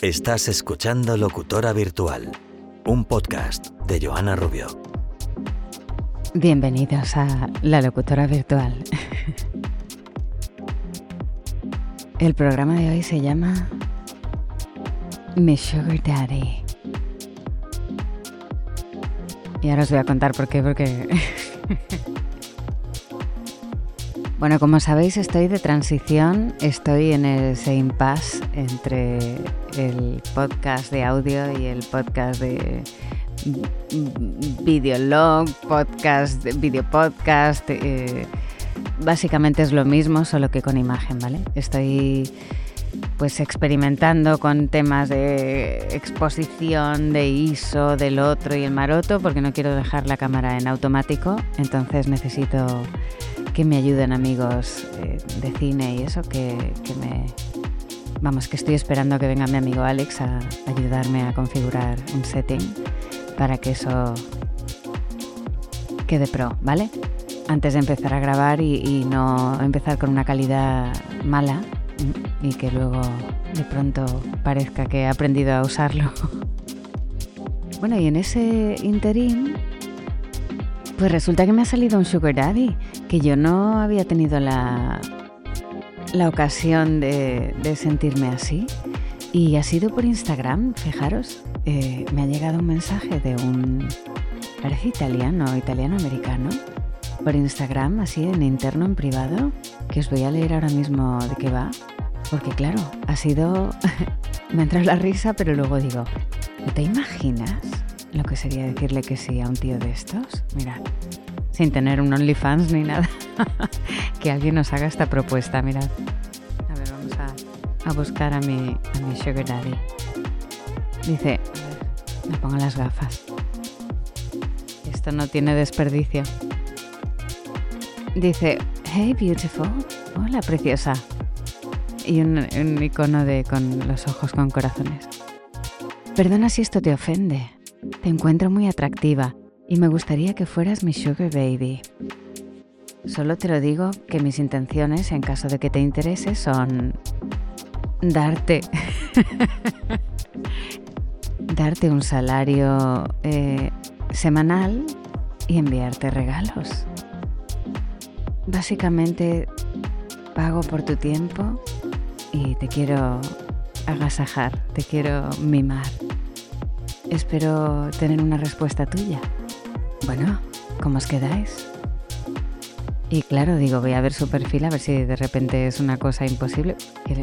Estás escuchando Locutora Virtual, un podcast de Joana Rubio. Bienvenidos a La Locutora Virtual. El programa de hoy se llama Mi Sugar Daddy. Y ahora os voy a contar por qué, porque... bueno, como sabéis, estoy de transición, estoy en ese impasse entre el podcast de audio y el podcast de videolog, podcast, video podcast. Eh, básicamente es lo mismo, solo que con imagen, ¿vale? Estoy pues experimentando con temas de exposición, de ISO, del otro y el maroto, porque no quiero dejar la cámara en automático, entonces necesito que me ayuden amigos eh, de cine y eso, que, me... Vamos, que estoy esperando que venga mi amigo Alex a ayudarme a configurar un setting para que eso quede pro, ¿vale? Antes de empezar a grabar y no empezar con una calidad mala, y que luego de pronto parezca que he aprendido a usarlo. bueno, y en ese interín, pues resulta que me ha salido un Sugar Daddy, que yo no había tenido la, la ocasión de, sentirme así. Y ha sido por Instagram, fijaros, eh, me ha llegado un mensaje de un, parece italiano, italiano-americano, por Instagram, así en interno, en privado, que os voy a leer ahora mismo de qué va. Porque claro, ha sido... me ha entrado la risa, pero luego digo, ¿no te imaginas lo que sería decirle que sí a un tío de estos? Mira, sin tener un OnlyFans ni nada, que alguien nos haga esta propuesta, mirad. A ver, vamos a, buscar a mi, a mi Sugar Daddy. Dice, me pongo las gafas. Esto no tiene desperdicio. Dice, hey beautiful, hola preciosa y un, icono de con los ojos con corazones. Perdona si esto te ofende. Te encuentro muy atractiva y me gustaría que fueras mi sugar baby. Solo te lo digo que mis intenciones, en caso de que te interese, son darte darte un salario eh, semanal y enviarte regalos. Básicamente pago por tu tiempo y te quiero agasajar, te quiero mimar. Espero tener una respuesta tuya. Bueno, ¿cómo os quedáis? Y claro, digo, voy a ver su perfil a ver si de repente es una cosa imposible.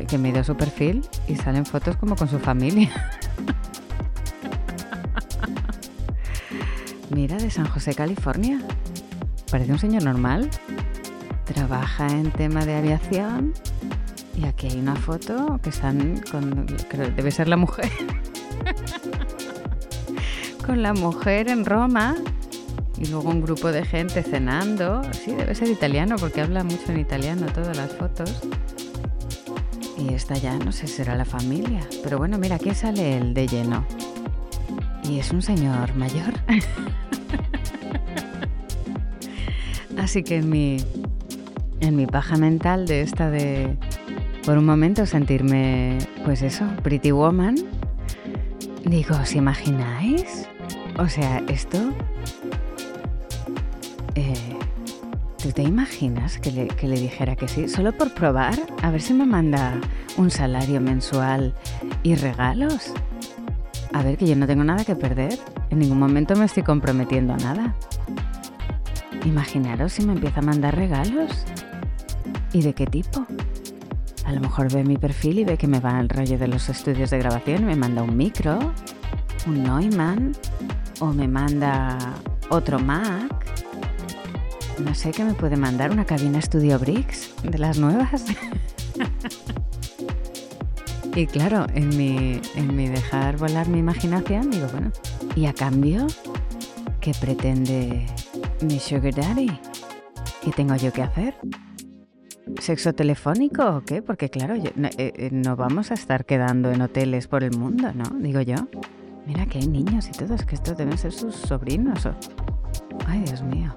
Que, me dio su perfil y salen fotos como con su familia. Mira, de San José, California. Parece un señor normal. Trabaja en tema de aviación y aquí hay una foto que están con. Creo, debe ser la mujer. con la mujer en Roma. Y luego un grupo de gente cenando. Sí, debe ser italiano porque habla mucho en italiano todas las fotos. Y esta ya no sé será la familia. Pero bueno, mira, aquí sale el de lleno. Y es un señor mayor. Así que en mi, en mi paja mental de esta de por un momento sentirme, pues eso, Pretty Woman. Digo, ¿os imagináis? O sea, esto... Eh, ¿Tú te imaginas que le, dijera que sí? Solo por probar, a ver si me manda un salario mensual y regalos. A ver, que yo no tengo nada que perder. En ningún momento me estoy comprometiendo a nada. Imaginaros si me empieza a mandar regalos. ¿Y de qué tipo? A lo mejor ve mi perfil y ve que me va al rollo de los estudios de grabación y me manda un micro, un Neumann o me manda otro Mac. No sé qué me puede mandar, una cabina Studio Bricks de las nuevas. y claro, en mi, en mi dejar volar mi imaginación, digo, bueno, ¿y a cambio qué pretende mi Sugar Daddy? ¿Qué tengo yo que hacer? ¿Sexo telefónico o qué? Porque claro, eh, eh, no, vamos a estar quedando en hoteles por el mundo, ¿no? Digo yo. Mira que hay niños y todo, es que estos deben ser sus sobrinos. Ay, Dios mío.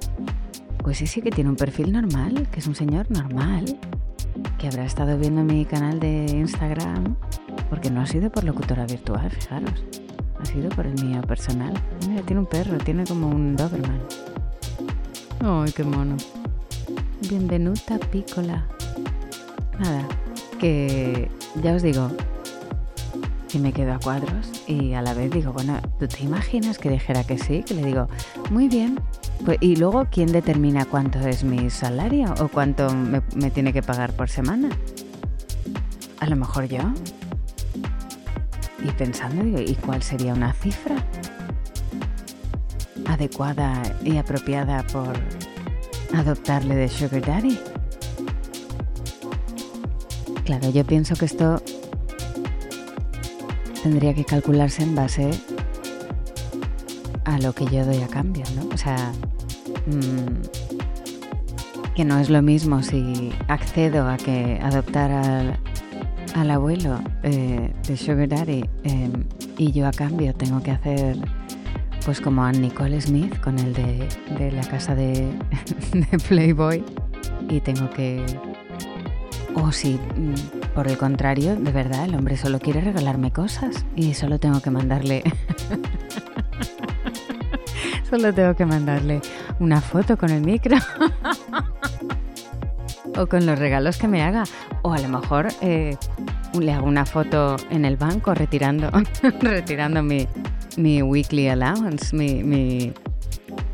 Pues sí, sí que tiene un perfil normal, que es un señor normal, que habrá estado viendo mi canal de Instagram porque no ha sido por locutora virtual, fijaros. Ha sido por el mío personal. Mira, tiene un perro, tiene como un Doberman. ¡Ay, qué mono! Bienvenuta, pícola. Nada, que ya os digo que me quedo a cuadros y a la vez digo, bueno, ¿tú te imaginas que dijera que sí? Que le digo, muy bien. Pues, y luego, ¿quién determina cuánto es mi salario o cuánto me, tiene que pagar por semana? A lo mejor yo. Y pensando, ¿y cuál sería una cifra adecuada y apropiada por adoptarle de Sugar Daddy? Claro, yo pienso que esto tendría que calcularse en base a lo que yo doy a cambio, ¿no? O sea, mmm, que no es lo mismo si accedo a que adoptar al, al abuelo eh, de Sugar Daddy eh, y yo a cambio tengo que hacer pues como a Nicole Smith con el de, de la casa de, Playboy y tengo que o si mm, por el contrario, de verdad, el hombre solo quiere regalarme cosas y solo tengo que mandarle. solo tengo que mandarle una foto con el micro. o con los regalos que me haga. O a lo mejor eh, le hago una foto en el banco retirando, retirando mi, mi weekly allowance, mi, mi,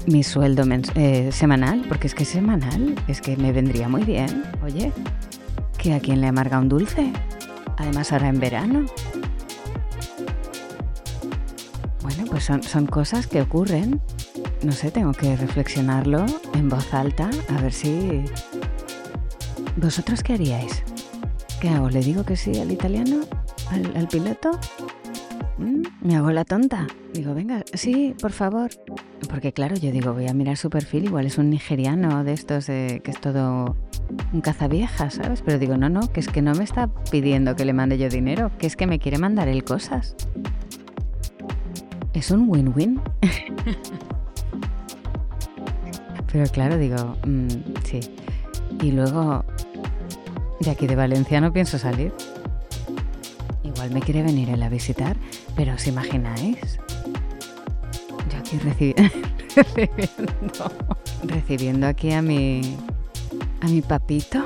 mi sueldo eh, semanal, porque es que semanal, es que me vendría muy bien. Oye, que a quien le amarga un dulce. Además ahora en verano. Bueno, pues son, son cosas que ocurren. No sé, tengo que reflexionarlo en voz alta a ver si... ¿Vosotros qué haríais? ¿Qué hago? ¿Le digo que sí al italiano? ¿Al, piloto? ¿Mm? ¿Me hago la tonta? Digo, venga, sí, por favor. Porque claro, yo digo, voy a mirar su perfil, igual es un nigeriano de estos eh, que es todo un cazavieja, ¿sabes? Pero digo, no, no, que es que no me está pidiendo que le mande yo dinero, que es que me quiere mandar él cosas. Es un win-win. Pero claro, digo, mm, sí. Y luego, de aquí de Valencia no pienso salir. Igual me quiere venir él a visitar, pero ¿os imagináis? Yo aquí recibiendo, recibiendo aquí a mi, a mi papito.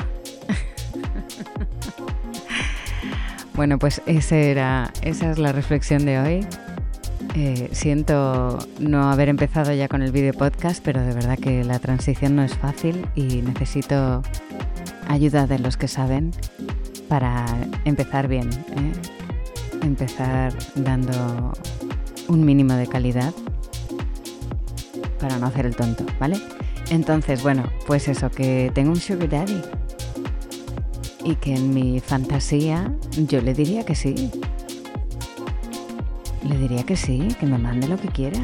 bueno, pues ese era, esa es la reflexión de hoy. Siento no haber empezado ya con el video podcast, pero de verdad que la transición no es fácil y necesito ayuda de los que saben para empezar bien. ¿eh? Empezar dando un mínimo de calidad para no hacer el tonto, ¿vale? Entonces, bueno, pues eso, que tengo un sugar daddy. Y que en mi fantasía yo le diría que sí. Le diría que sí, que me mande lo que quiera.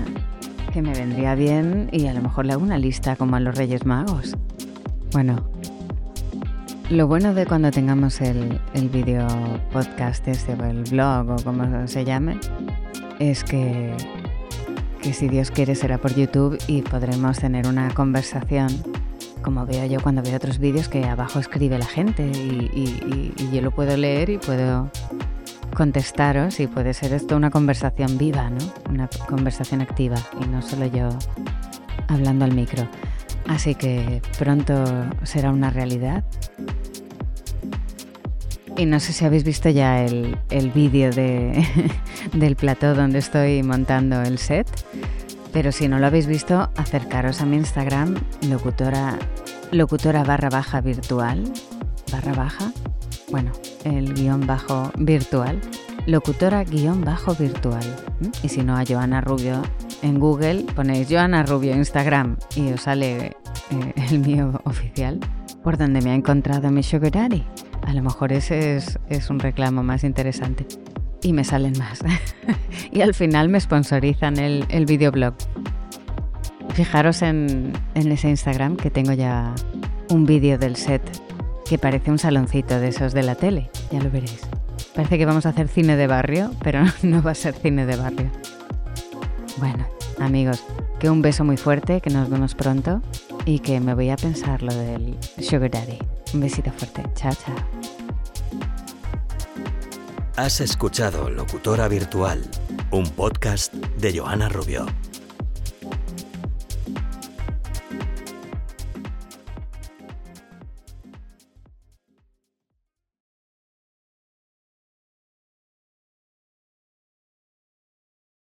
Que me vendría bien y a lo mejor le hago una lista como a los Reyes Magos. Bueno, lo bueno de cuando tengamos el, el video podcast este o el blog o como se llame es que que si Dios quiere será por YouTube y podremos tener una conversación, como veo yo cuando veo otros vídeos que abajo escribe la gente y, yo lo puedo leer y puedo contestaros y puede ser esto una conversación viva, ¿no? Una conversación activa y no solo yo hablando al micro. Así que pronto será una realidad. Y no sé si habéis visto ya el, el vídeo de, del plató donde estoy montando el set, pero si no lo habéis visto, acercaros a mi Instagram, locutora, locutora barra baja virtual, barra baja, bueno, el guion bajo virtual, locutora guion bajo virtual. Y si no, a Joana Rubio en Google ponéis Joana Rubio Instagram y os sale eh, el mío oficial, por donde me ha encontrado mi Sugar Daddy. A lo mejor ese es, un reclamo más interesante. Y me salen más. y al final me sponsorizan el, el videoblog. Fijaros en, en ese Instagram que tengo ya un vídeo del set que parece un saloncito de esos de la tele. Ya lo veréis. Parece que vamos a hacer cine de barrio, pero no va a ser cine de barrio. Bueno, amigos, que un beso muy fuerte, que nos vemos pronto y que me voy a pensar lo del Sugar Daddy. Un besito fuerte. Chao, chao. Has escuchado Locutora Virtual, un podcast de Joana Rubio.